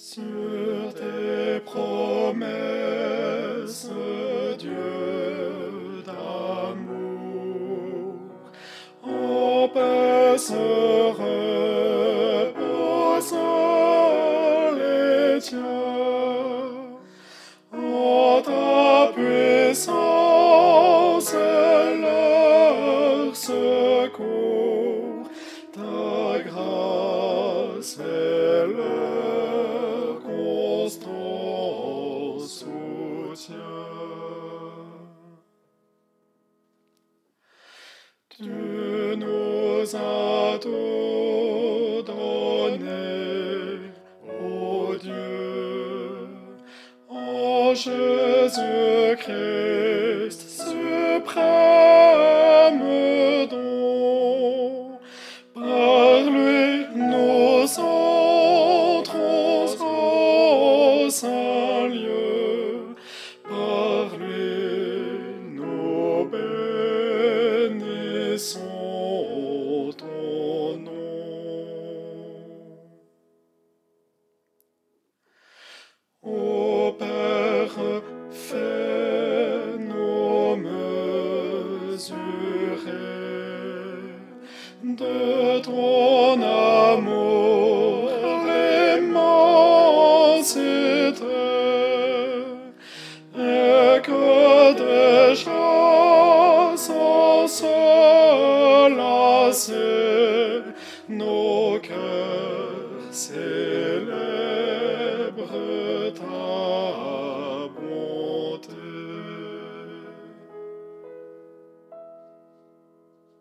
Sur tes promesses, Dieu d'amour, on peut se Tu nous as tout donné, ô Dieu, en Jésus-Christ suprême. Ô Père, fais nos mesurer de ton amour immensité, et que déjà sans se lasser nos cœurs oh